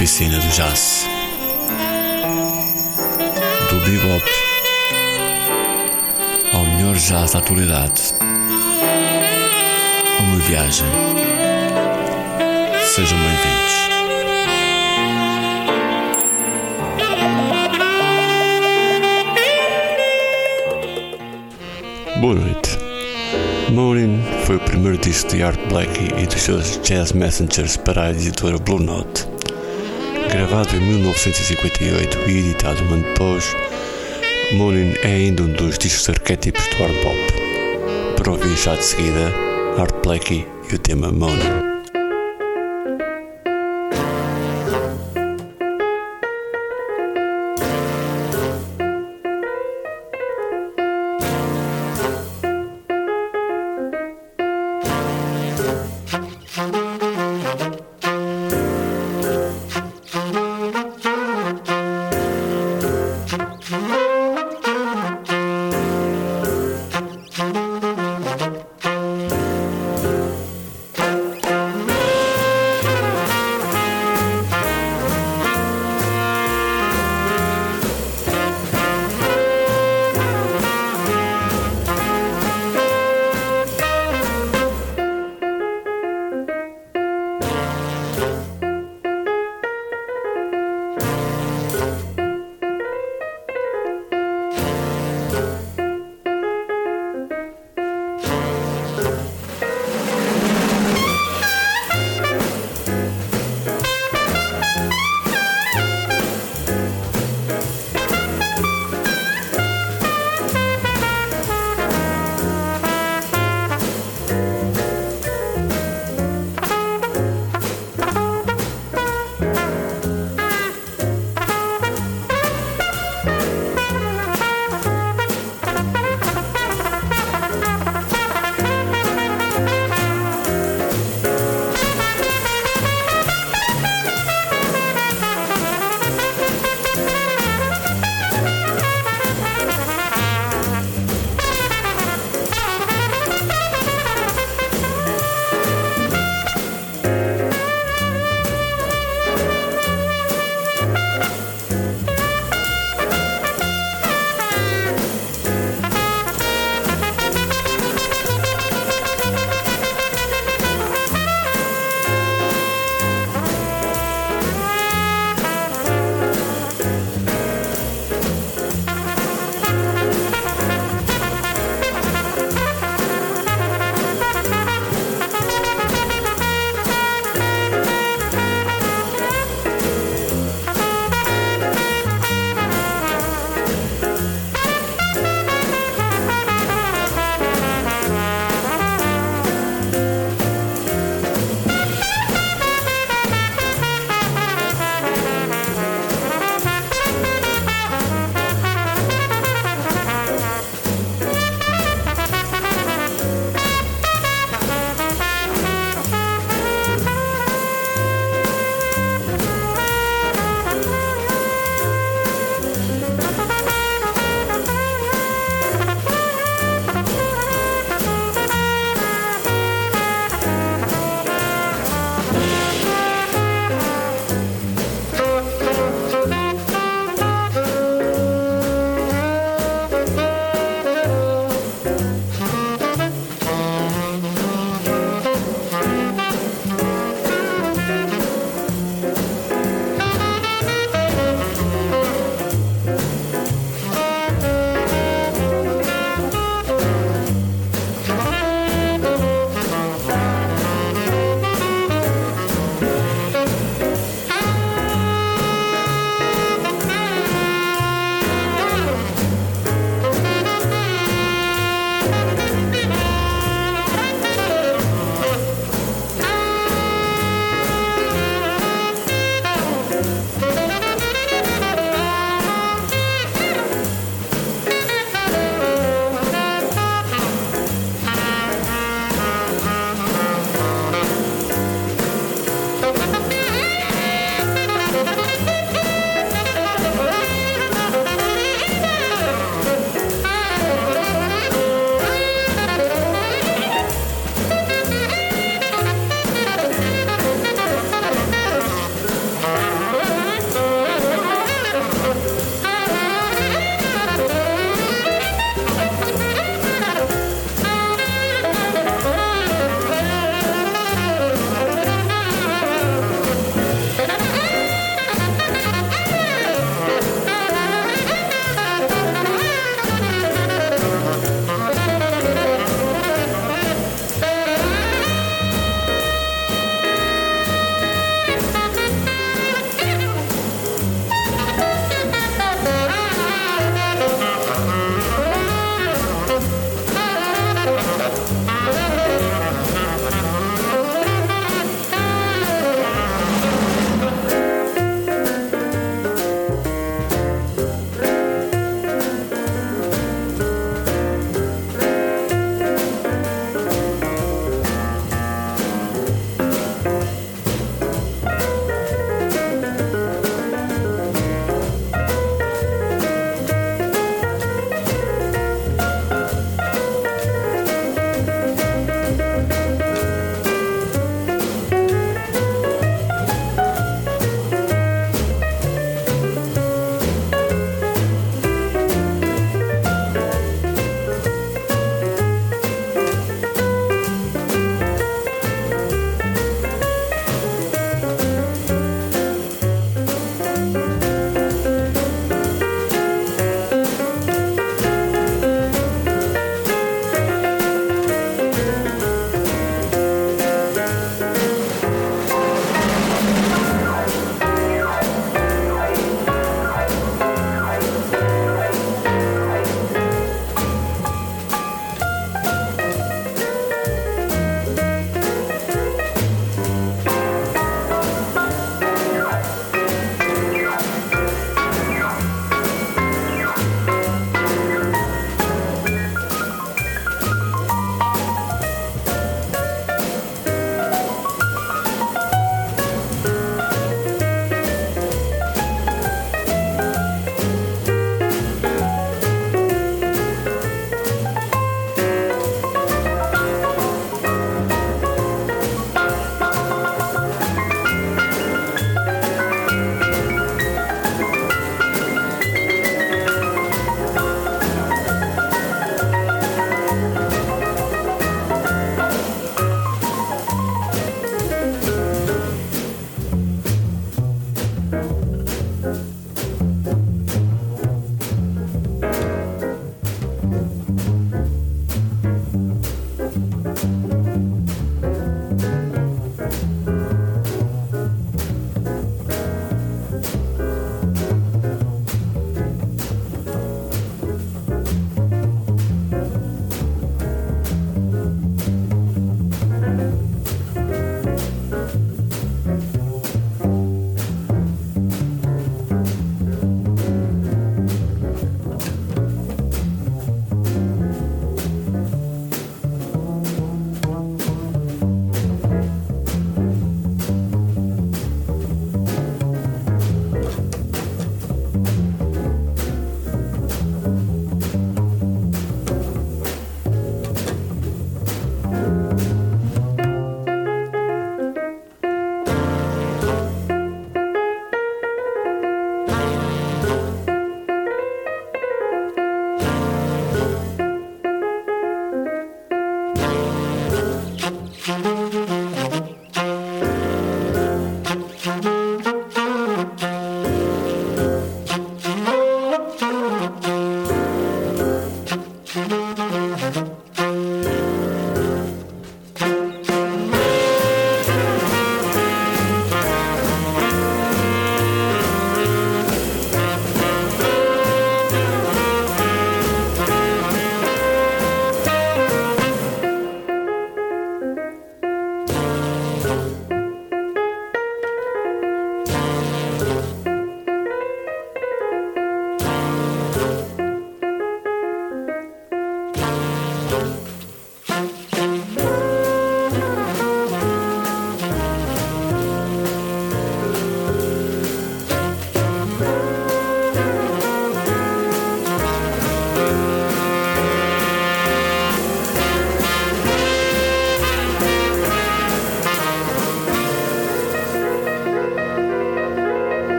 oficina do jazz. Do bebop ao melhor jazz da atualidade. Uma viagem. Sejam bem-vindos. Boa noite. Morning foi o primeiro disco de Art Blakey e dos seus Jazz Messengers para a editora Blue Note. Gravado em 1958 e editado um ano depois, Morning é ainda um dos discos arquétipos do hard bop. Para ouvir já de seguida, Art Blakey e o tema Morning.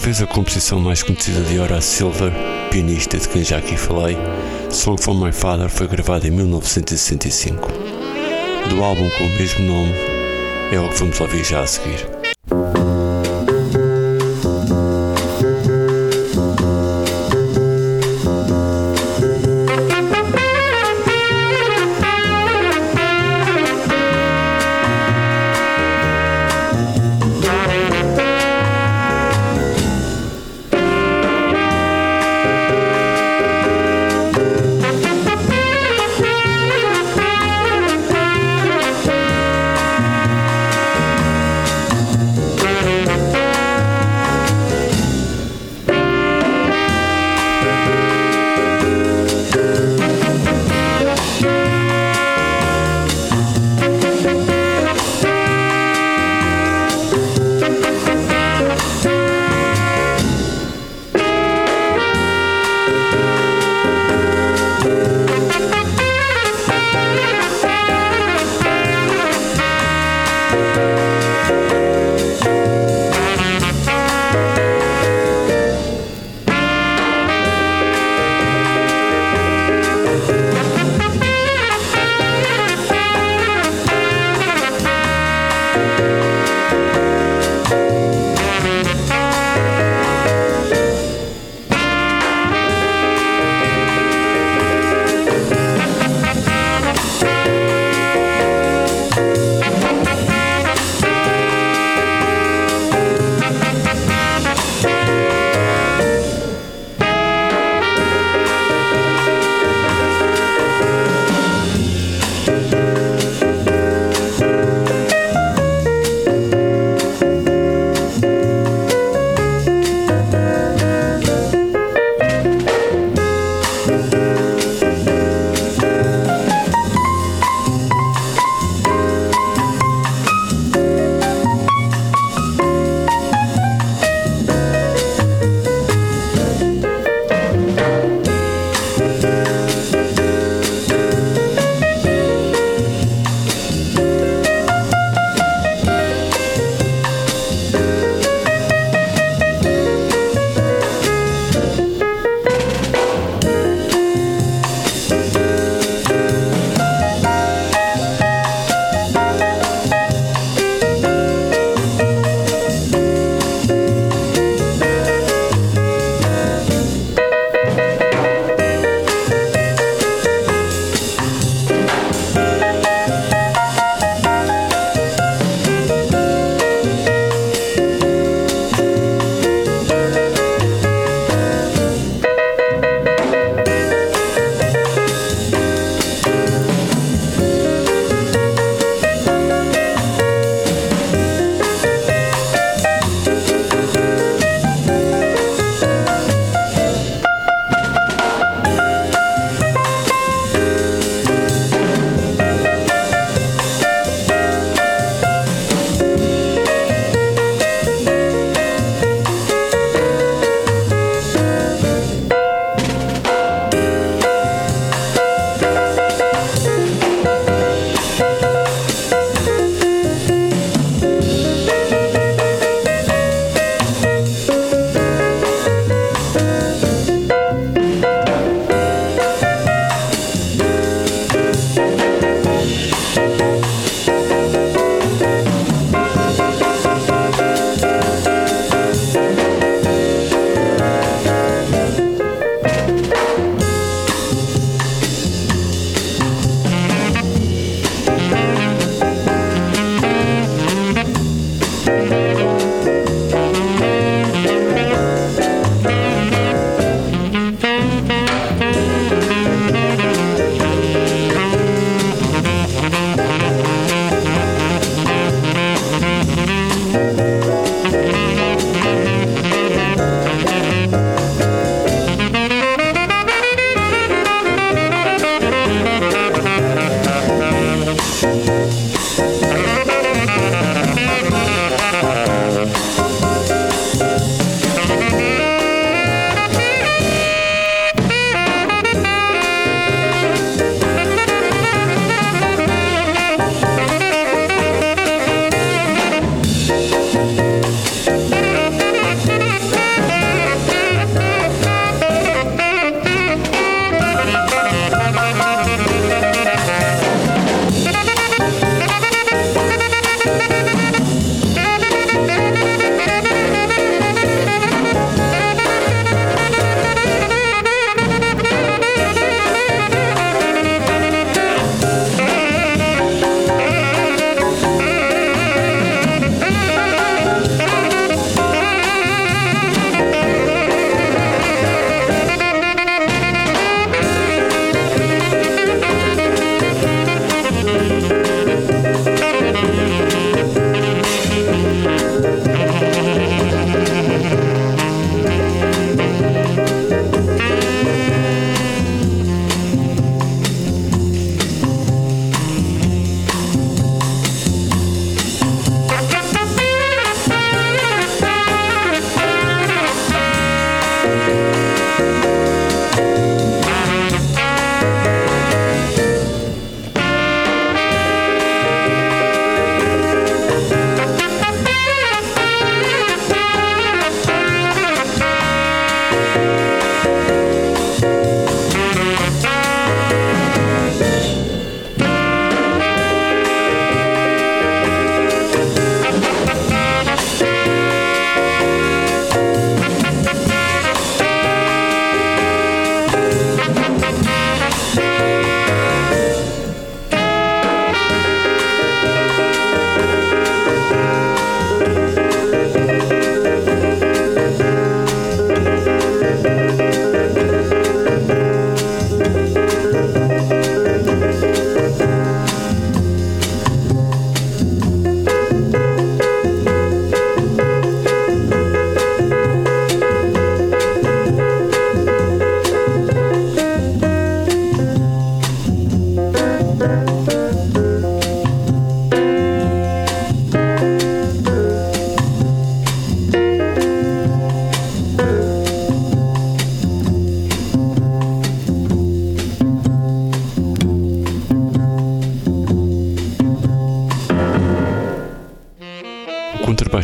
Talvez a composição mais conhecida de Horace Silver, pianista de quem já aqui falei, Song for My Father foi gravada em 1965. Do álbum com o mesmo nome, é o que vamos ouvir já a seguir.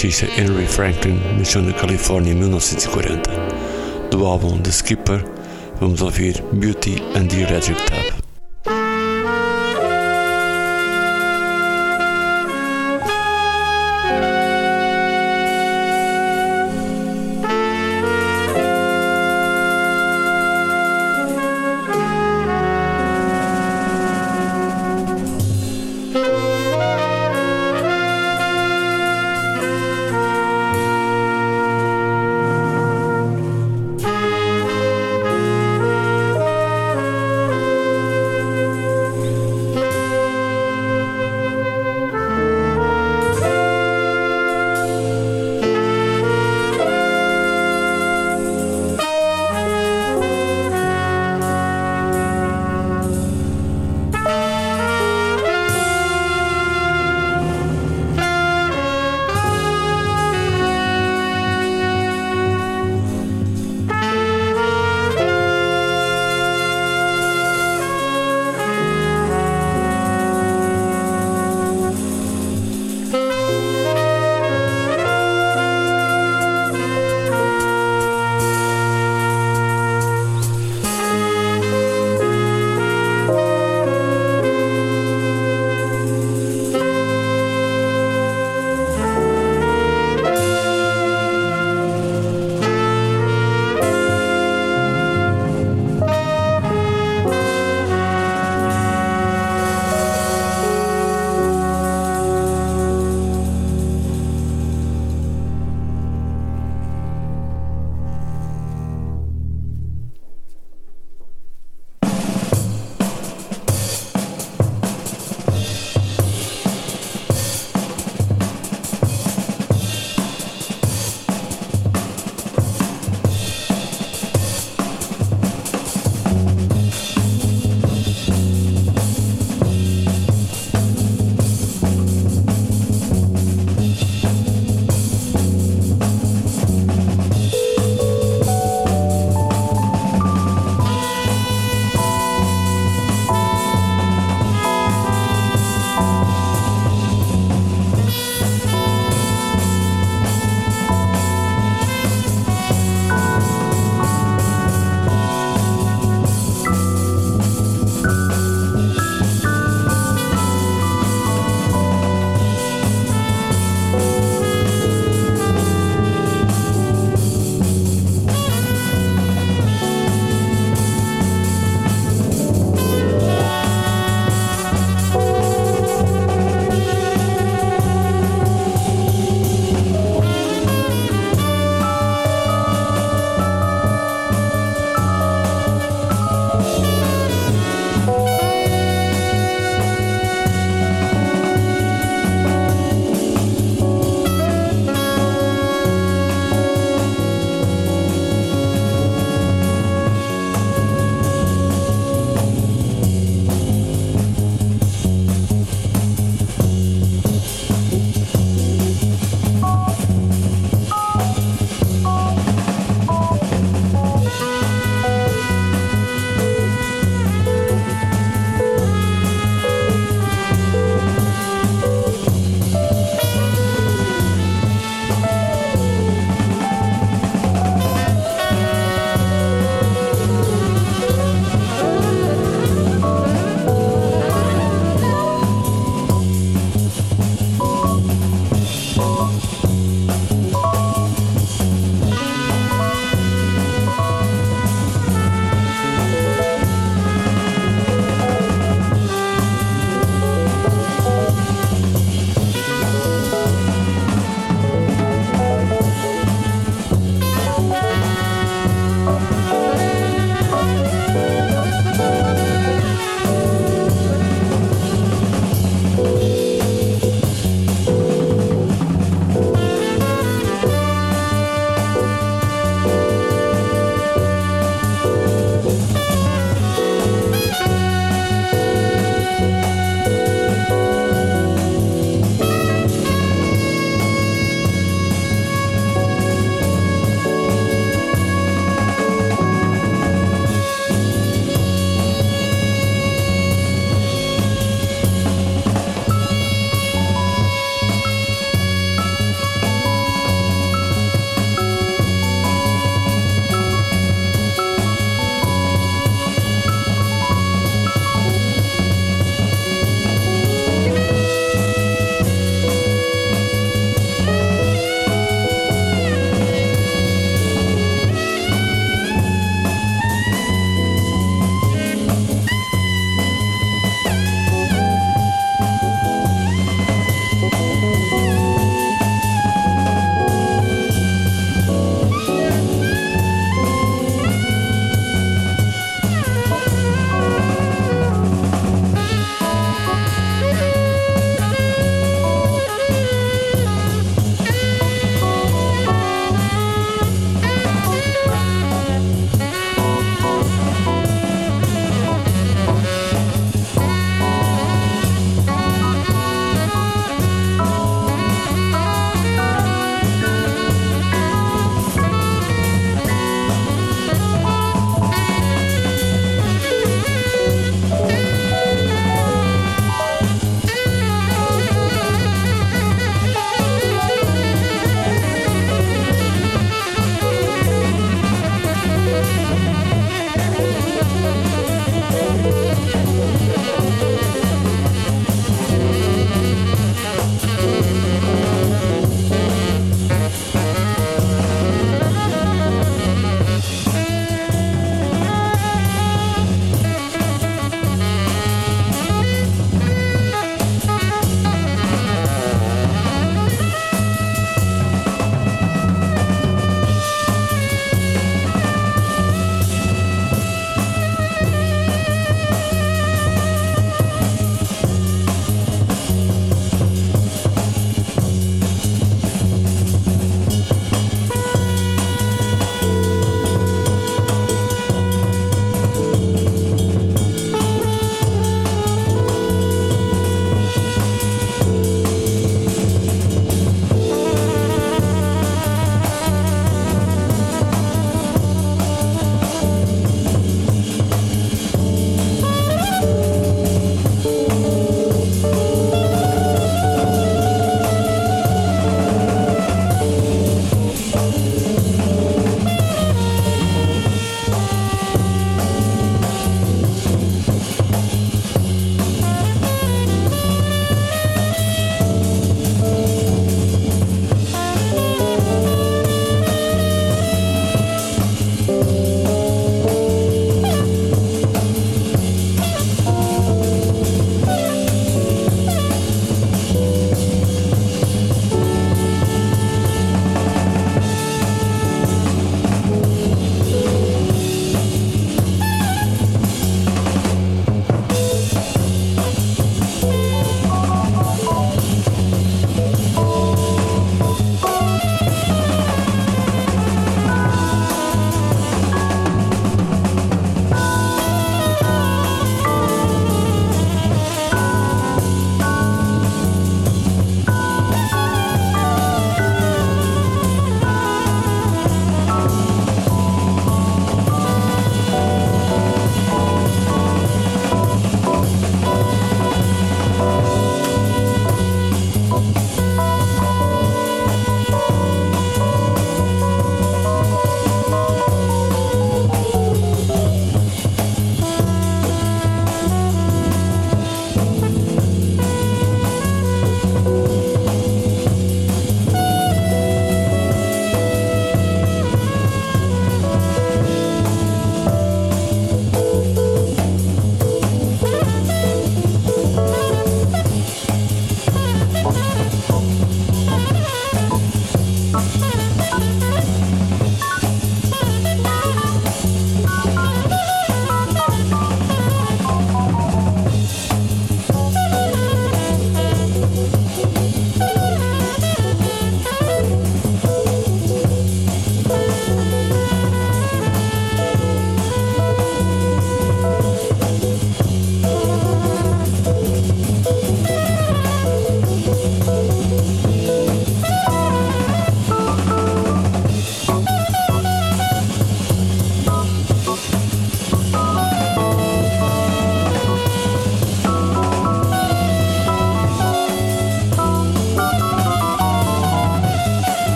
Baixista Henry Franklin nasceu na Califórnia em 1940. Do álbum The Skipper, vamos ouvir Beauty and the Electric Tap.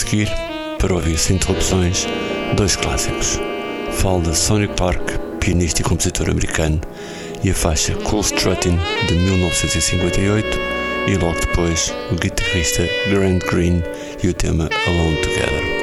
Seguir, para ouvir sem interrupções, dois clássicos. Falo da Sonic Park, pianista e compositor americano, e a faixa Cool Strutting de 1958, e logo depois o guitarrista Grant Green e o tema Alone Together.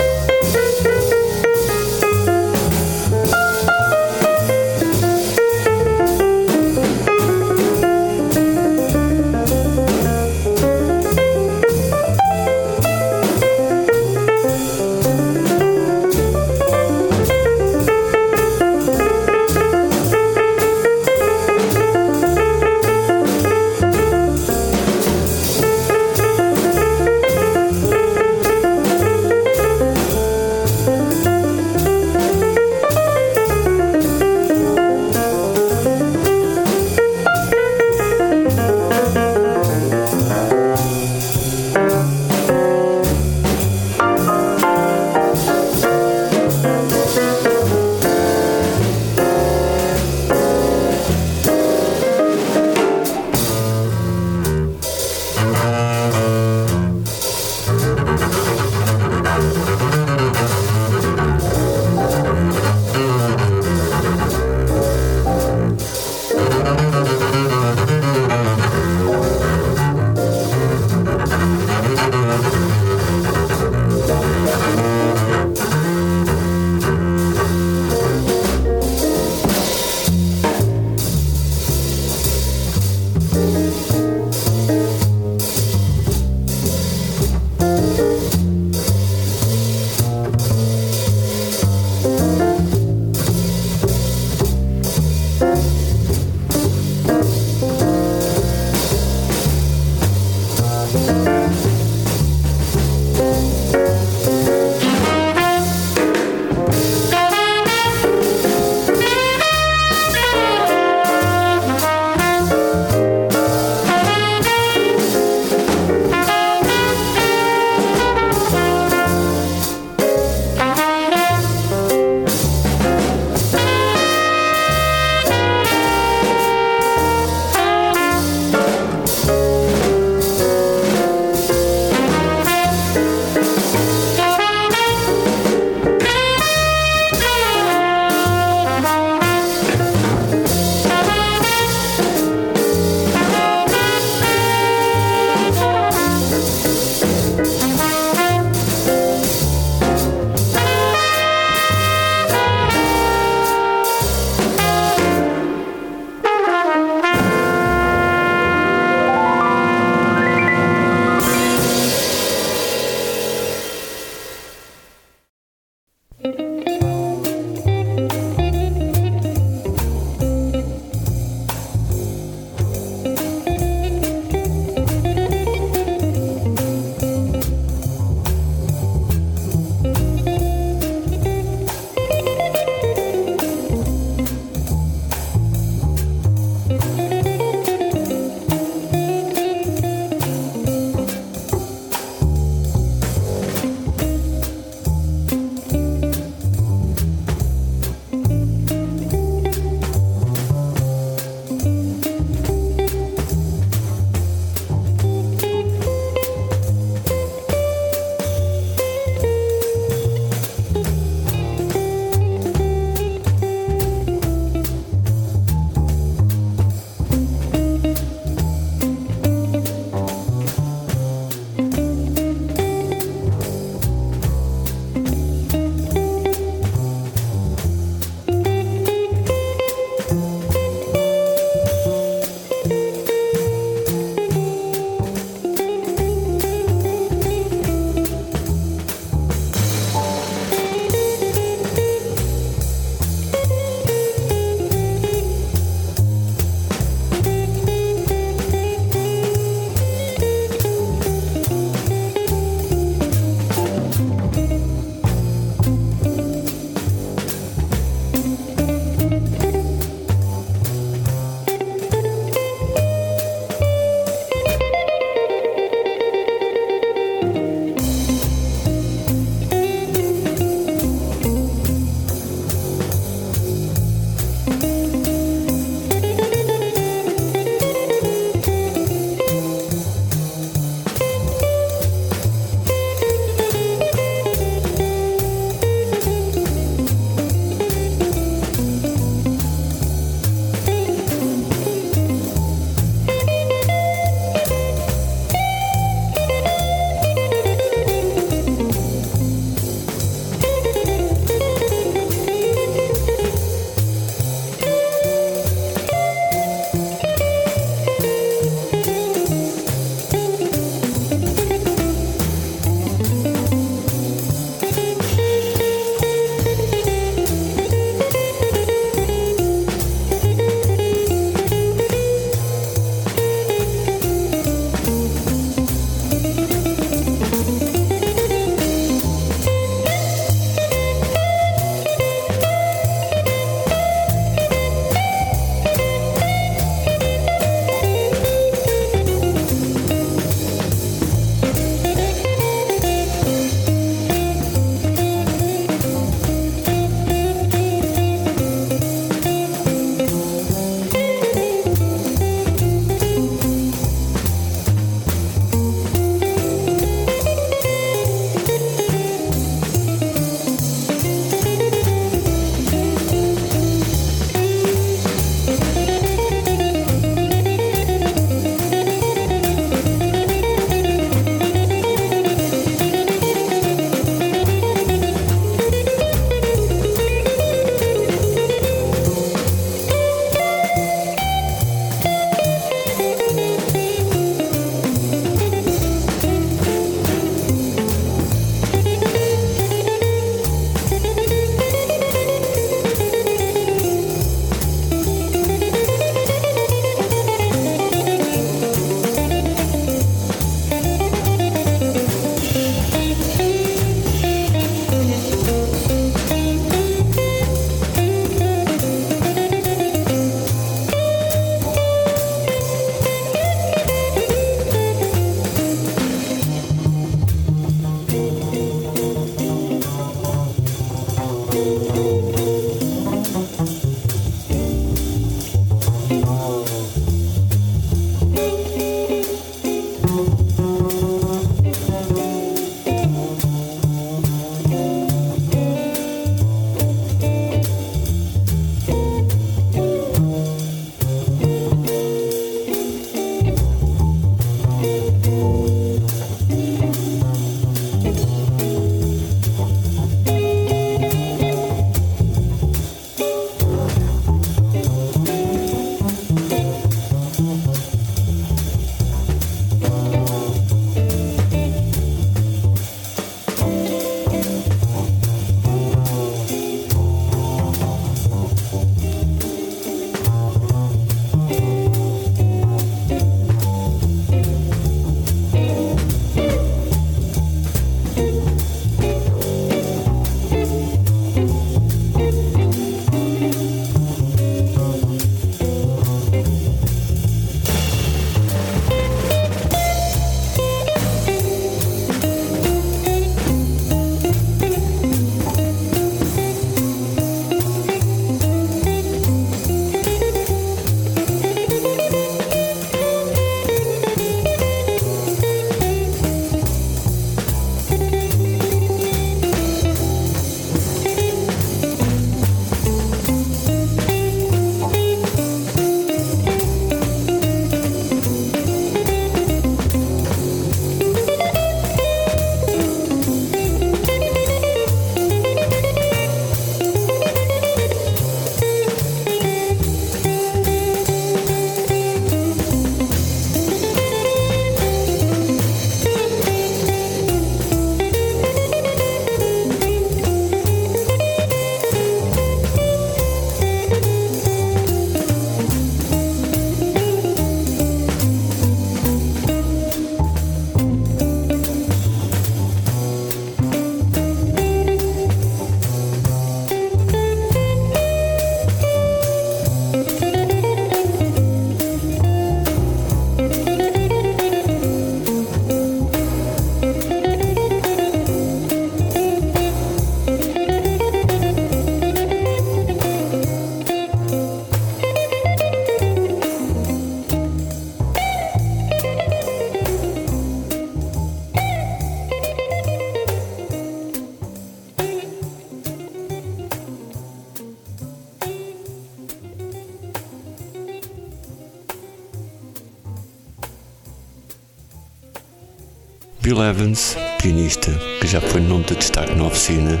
Evans, pianista, que já foi nome de destaque na oficina,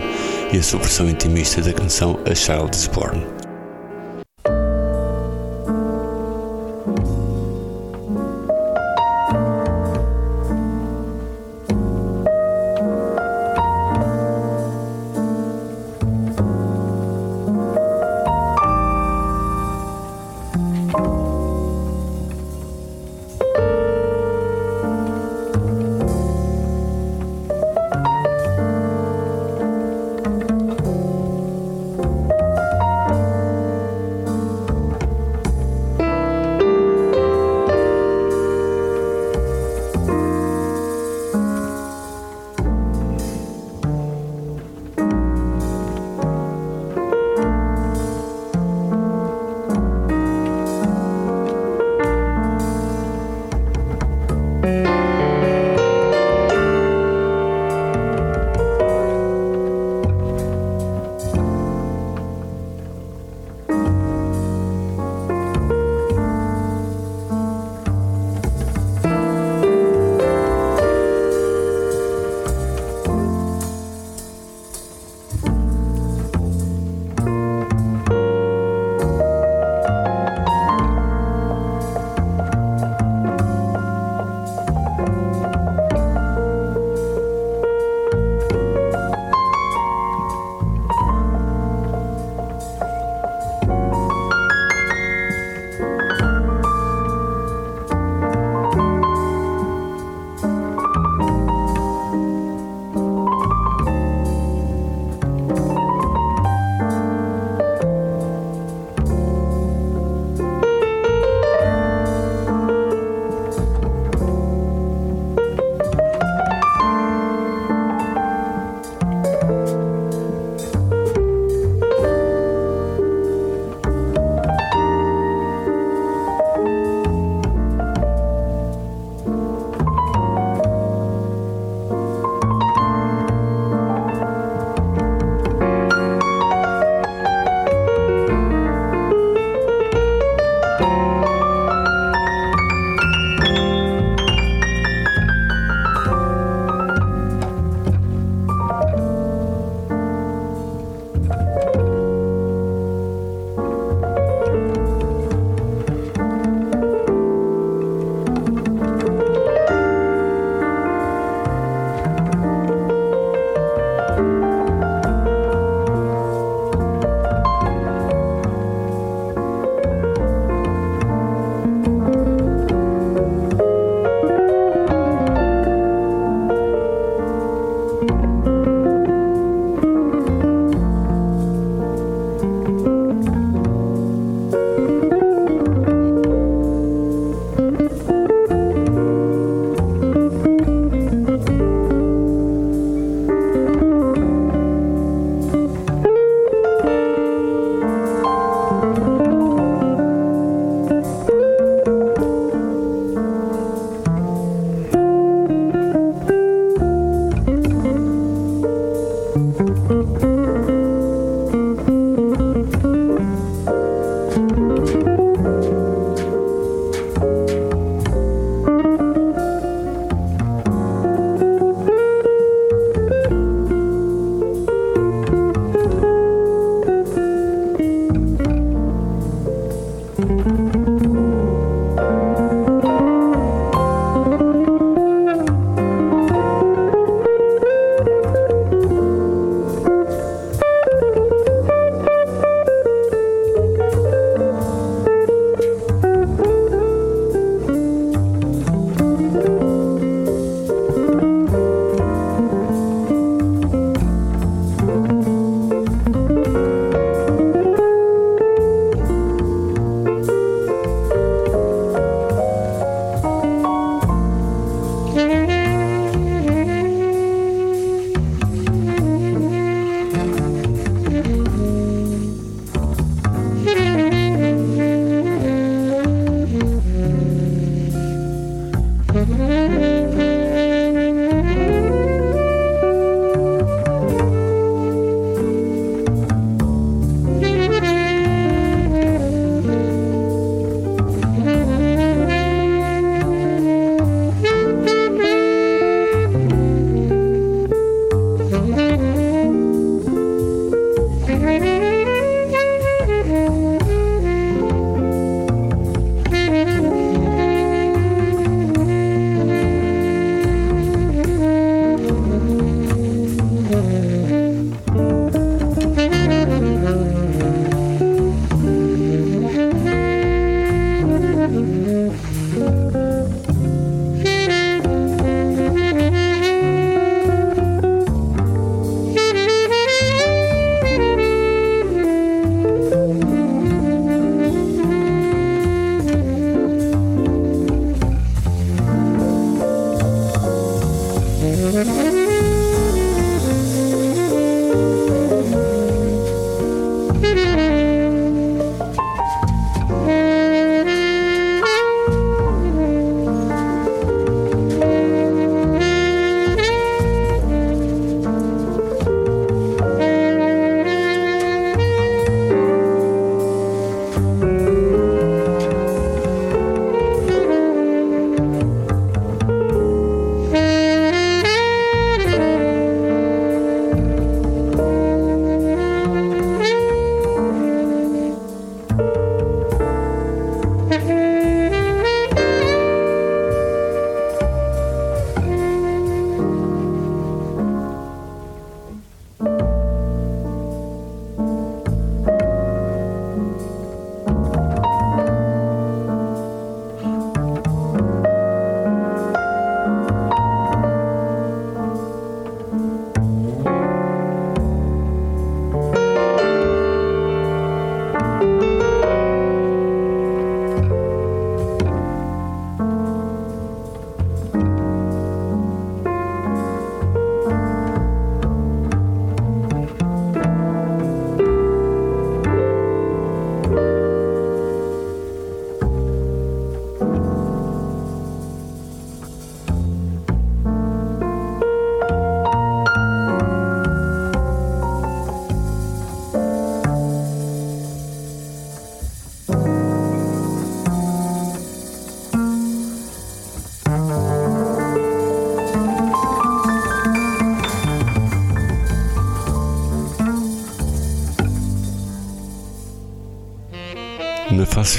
e a sua versão intimista da canção A Child is Born.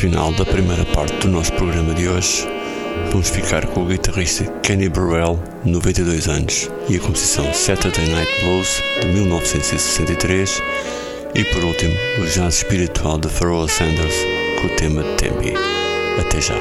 Final da primeira parte do nosso programa de hoje, vamos ficar com o guitarrista Kenny Burrell, 92 anos, e a composição Saturday Night Blues, de 1963, e por último, o jazz espiritual de Pharoah Sanders, com o tema Tempe. Até já!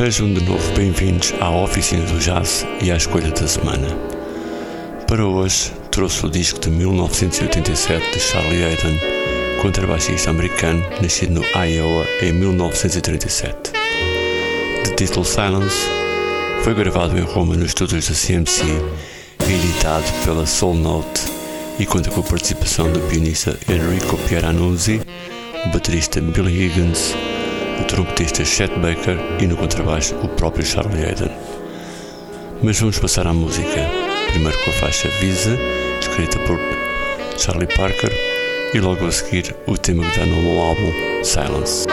Sejam de novo bem-vindos à Oficina do Jazz e à Escolha da Semana. Para hoje, trouxe o disco de 1987 de Charlie Hayden, contrabaixista americano nascido no Iowa em 1937. De título Silence, foi gravado em Roma nos estúdios da CMC e editado pela Soul Note e conta com a participação do pianista Enrico Pieranuzzi, o baterista Billy Higgins, o trompetista Chet Baker e no contrabaixo o próprio Charlie Hayden. Mas vamos passar à música, primeiro com a faixa Visa, escrita por Charlie Parker, e logo a seguir o tema que dá nome ao álbum, Silence.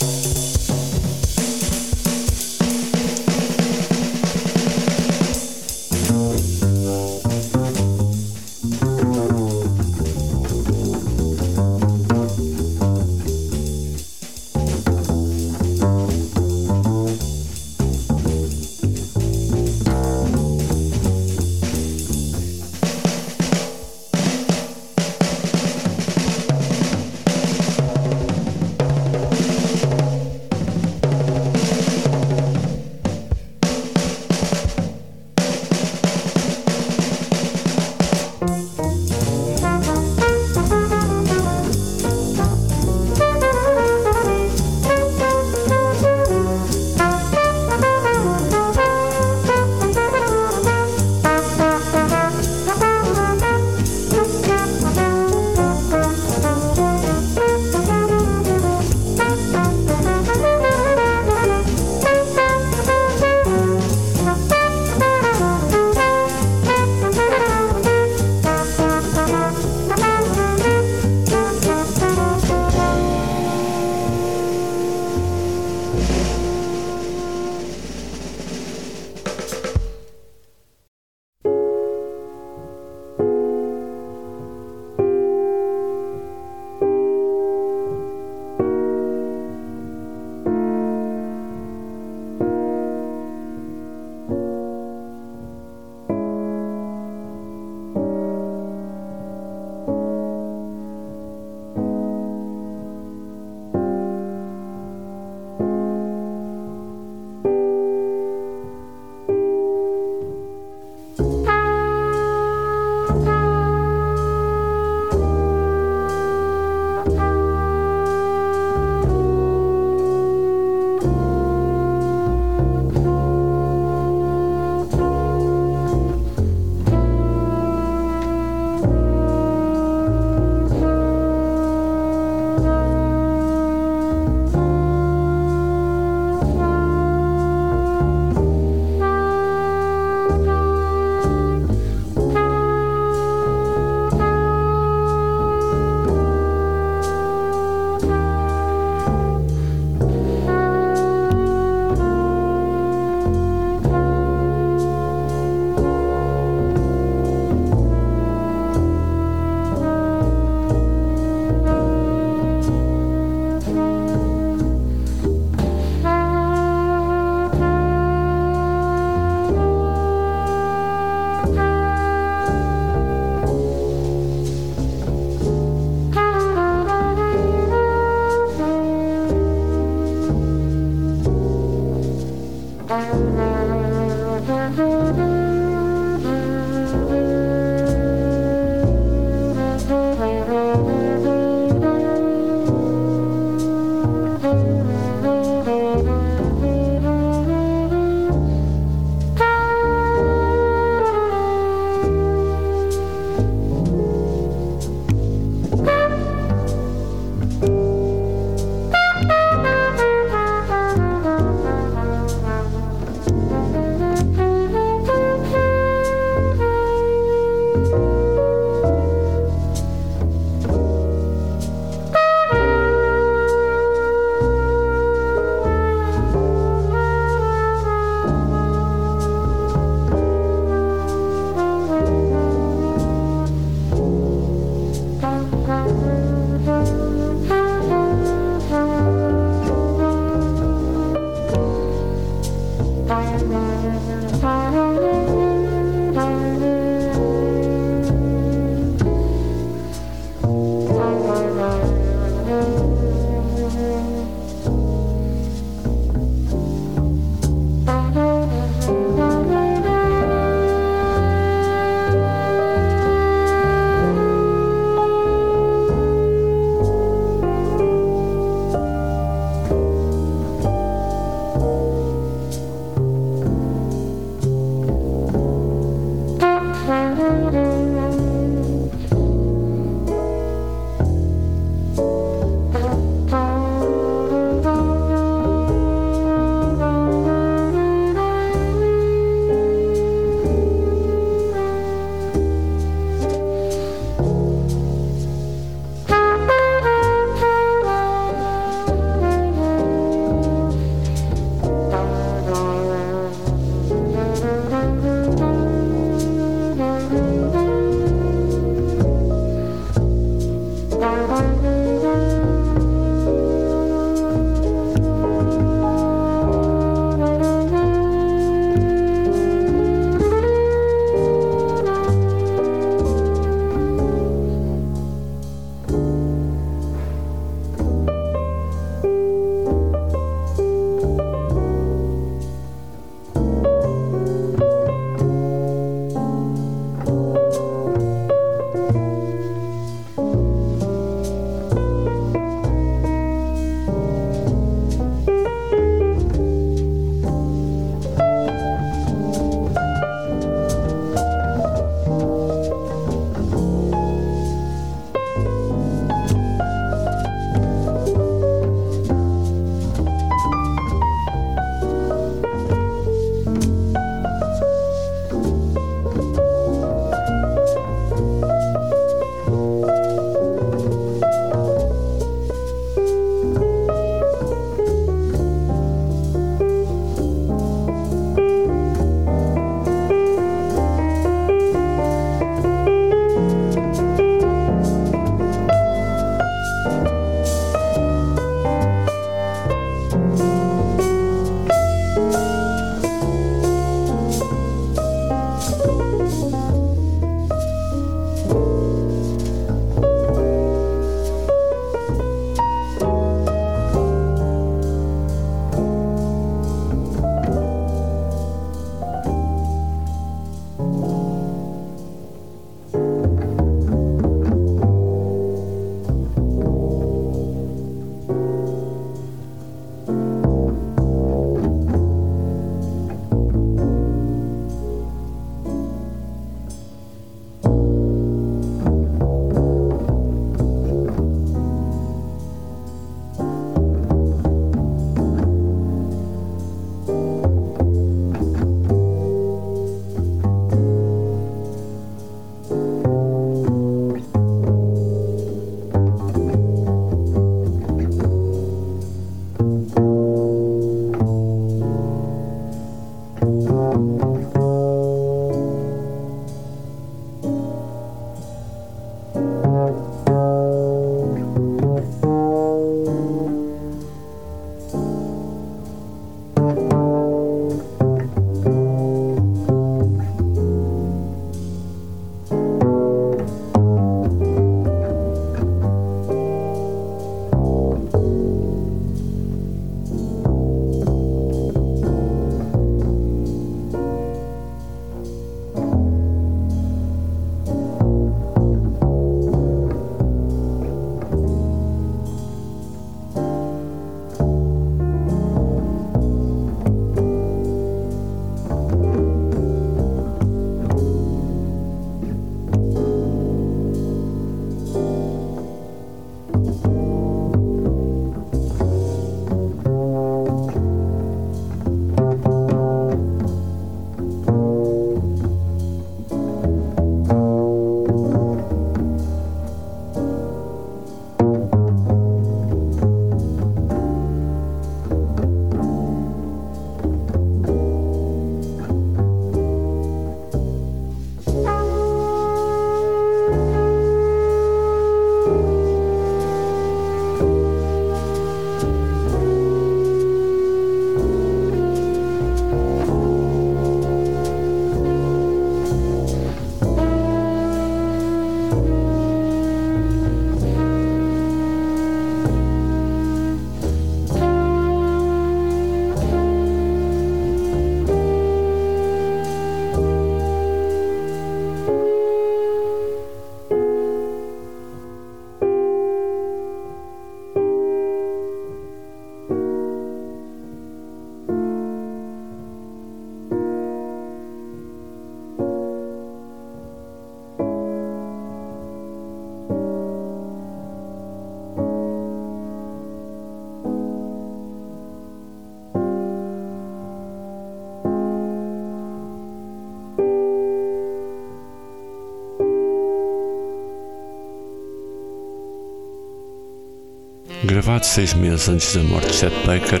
Gravado seis meses antes da morte de Chet Baker,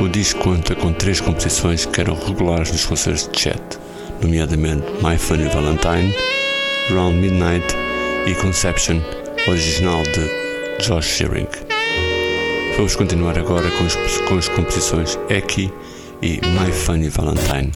o disco conta com três composições que eram regulares nos concertos de Chet, nomeadamente My Funny Valentine, Round Midnight e Conception, original de Josh Shearing. Vamos continuar agora com, com as composições Eki e My Funny Valentine.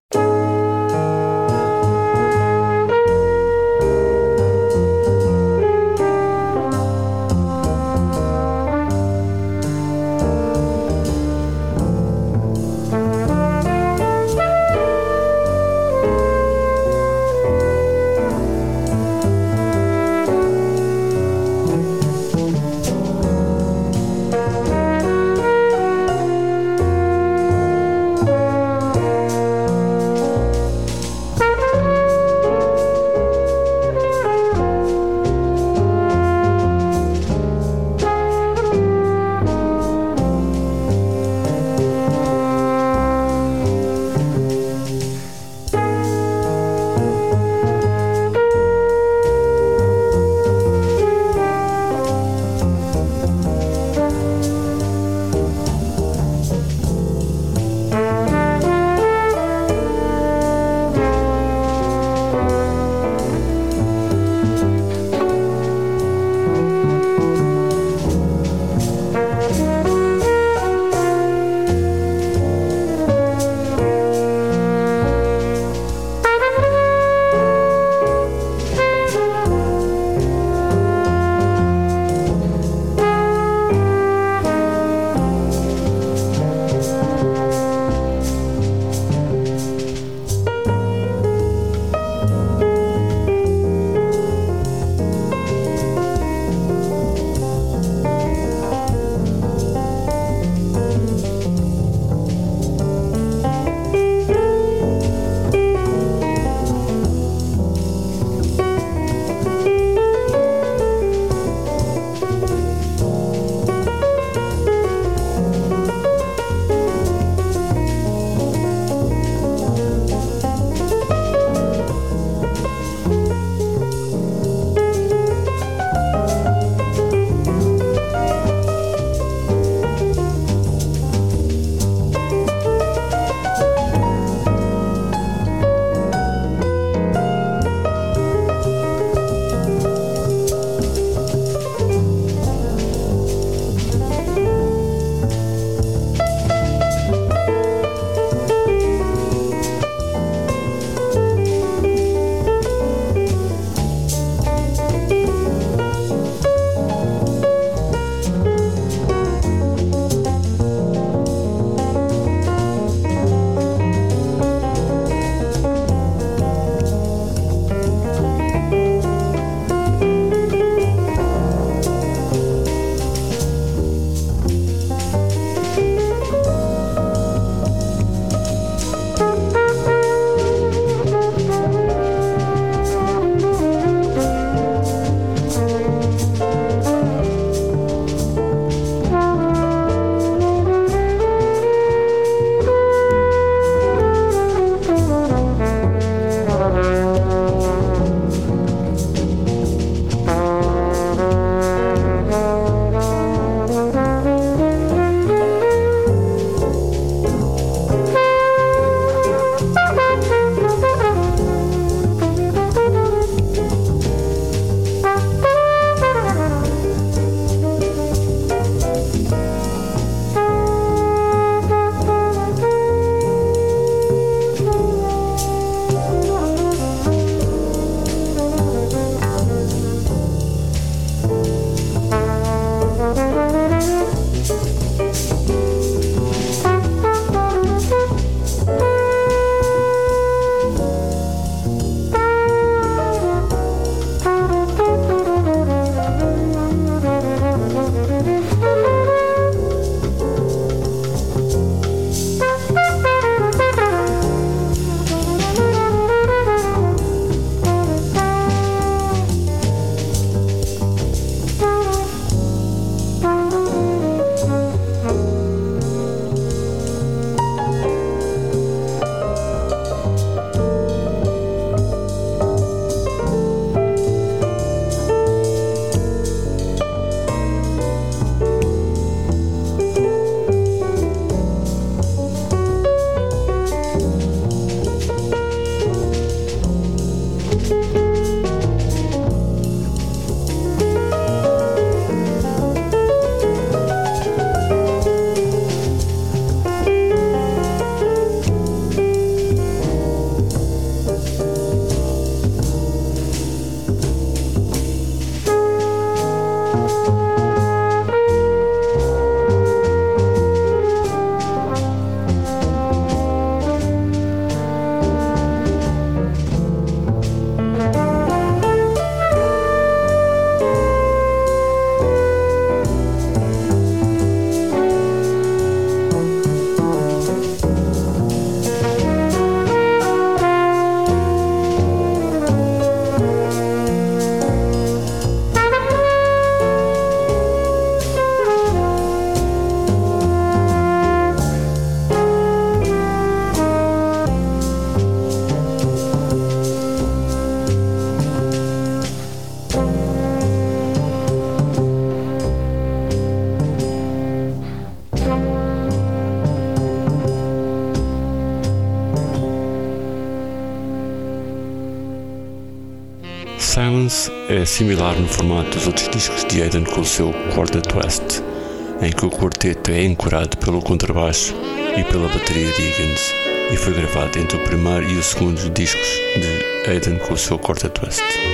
Similar no formato dos outros discos de Aidan com o seu Quartet West, em que o quarteto é ancorado pelo contrabaixo e pela bateria de Higgins, e foi gravado entre o primeiro e o segundo discos de Aidan com o seu Quartet West.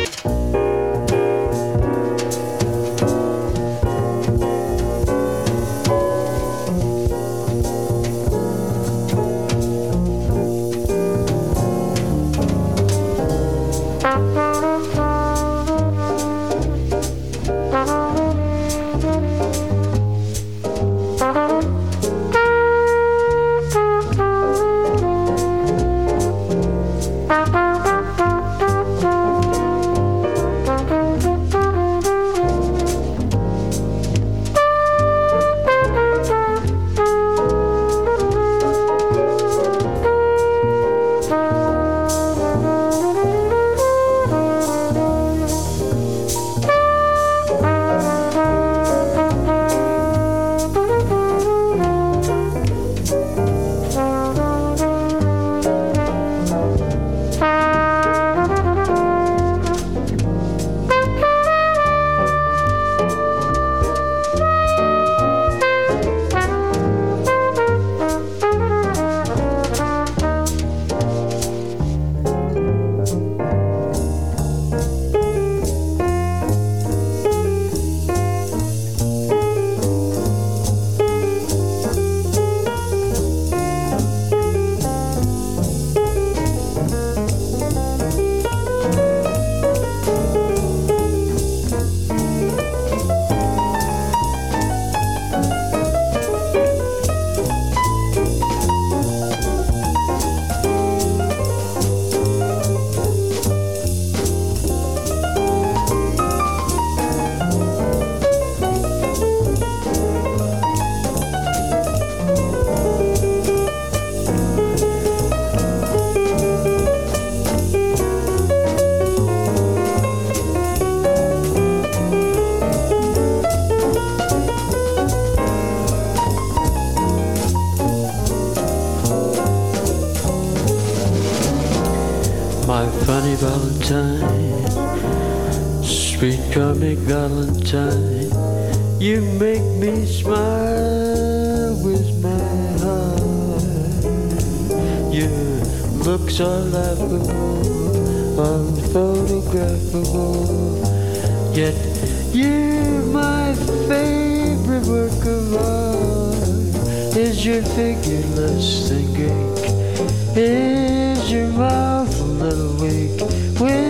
Valentine. You make me smile with my heart. Your looks are laughable, unphotographable. Yet you're my favorite work of art. Is your figure less than Greek? Is your mouth a little weak when?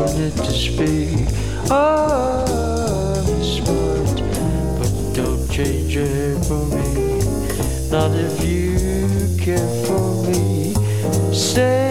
Wanted to speak. I'm smart, but don't change hair for me. Not if you care for me. Stay,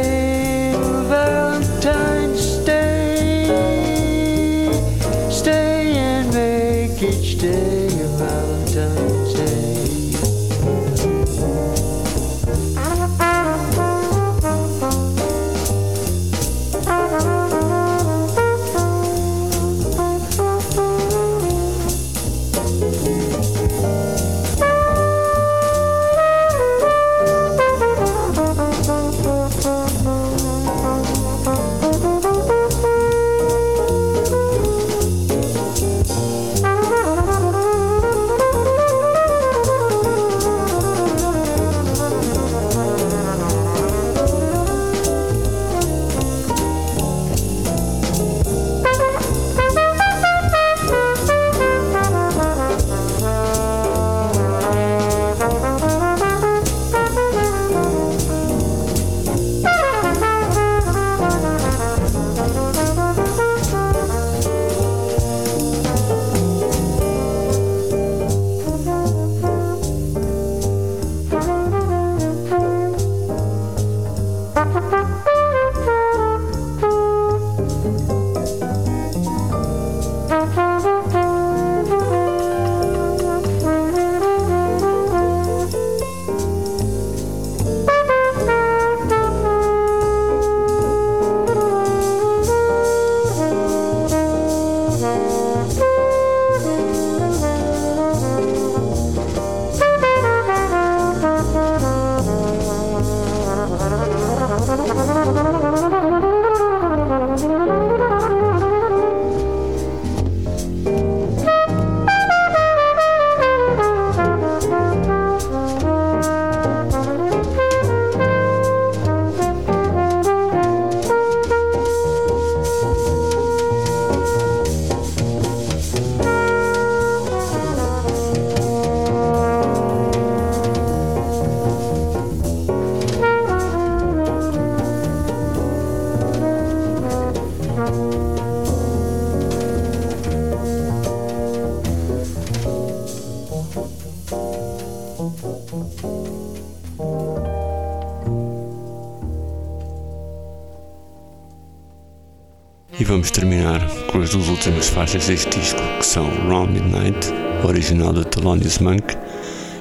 vamos terminar com as duas últimas faixas deste disco, que são Round Midnight, original de Thelonious Monk,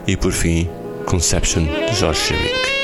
e por fim Conception de George Shearing.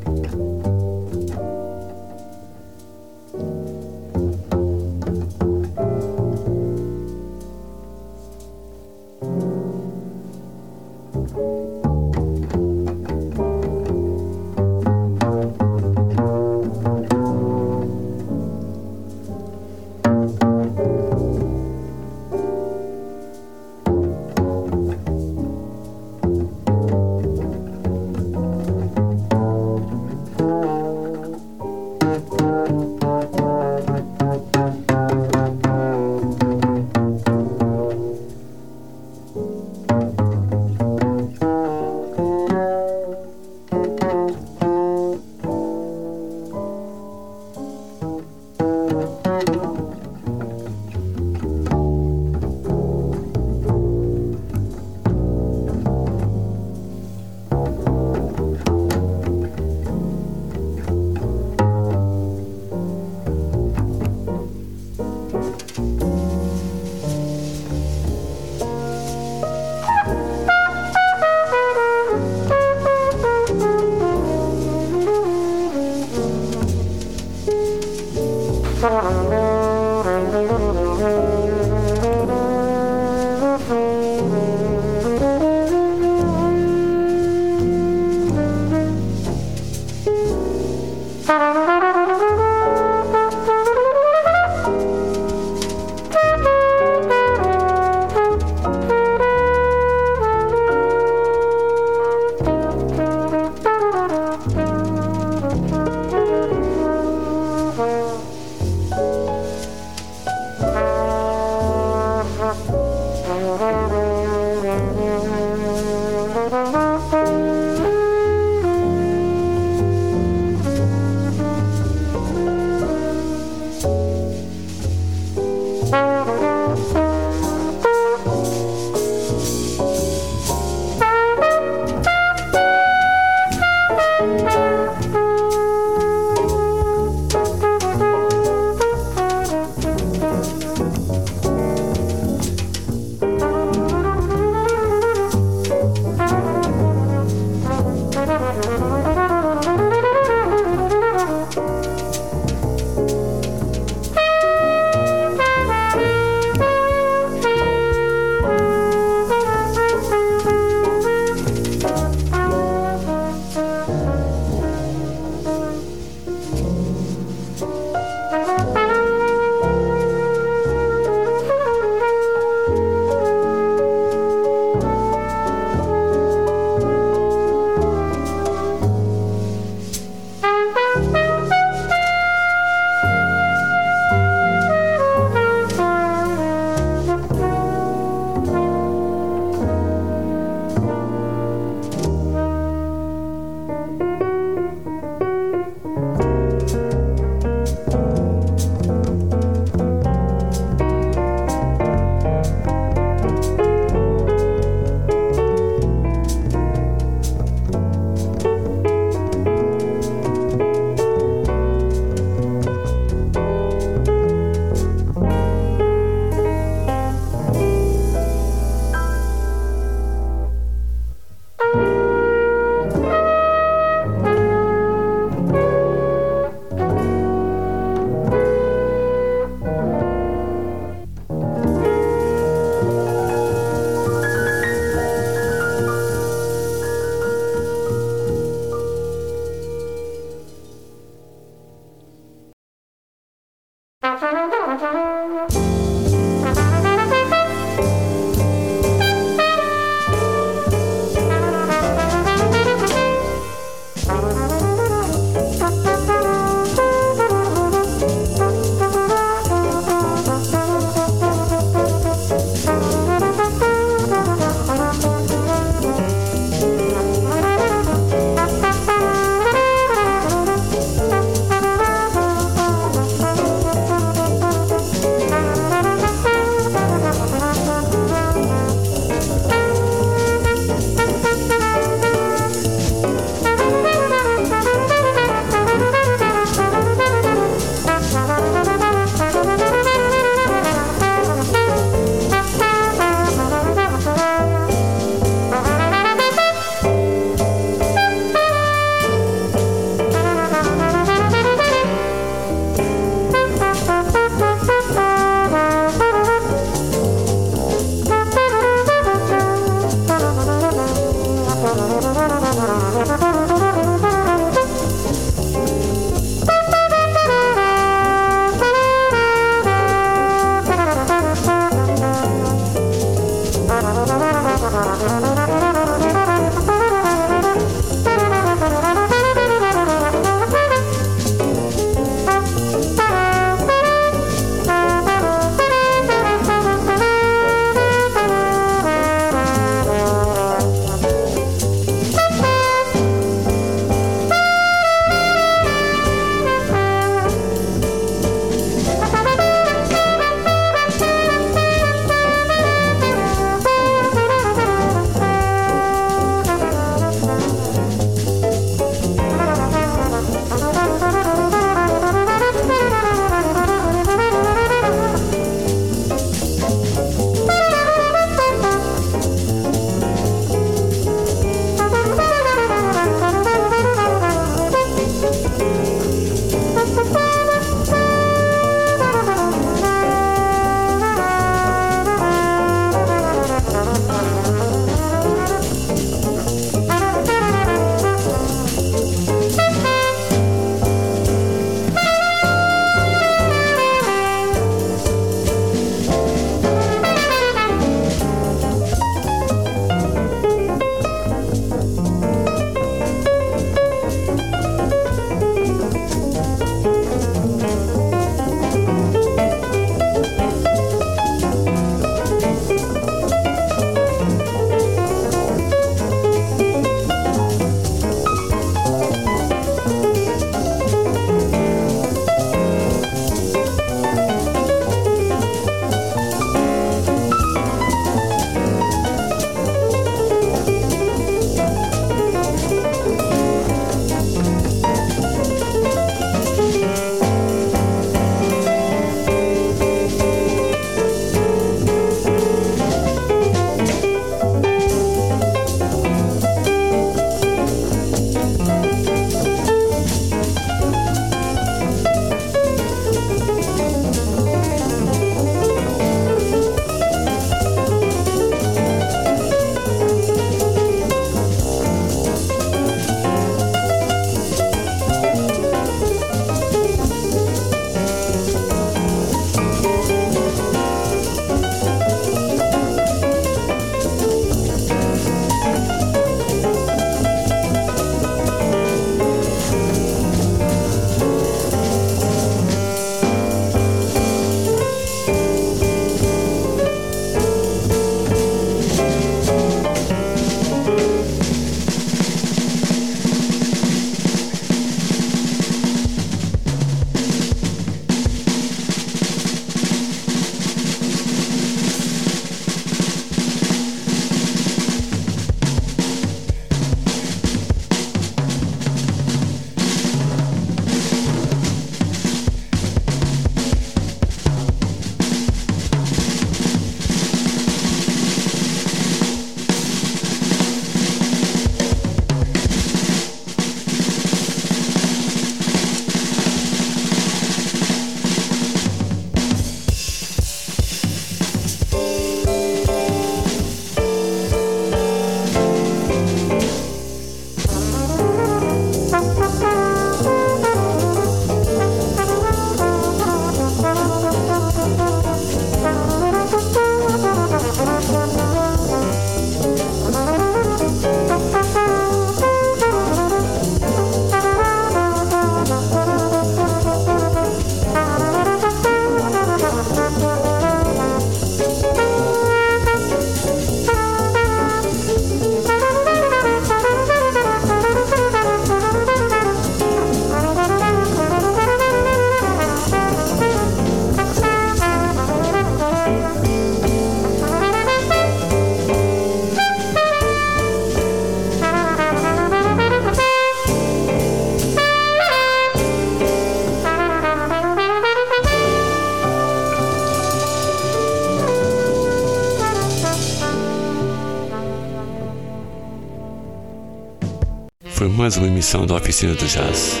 Mais uma emissão da Oficina do Jazz.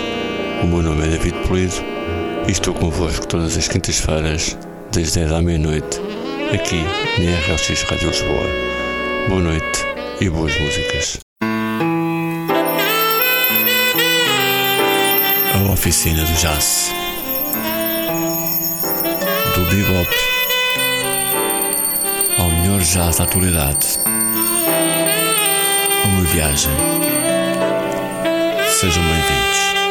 O meu nome é David Polido e estou convosco todas as quintas-feiras, das 10 à meia-noite, aqui na RLX Rádio Lisboa. Boa noite e boas músicas. A Oficina do Jazz. Do bebop ao melhor jazz da atualidade. Uma viagem. Sejam bem-vindos.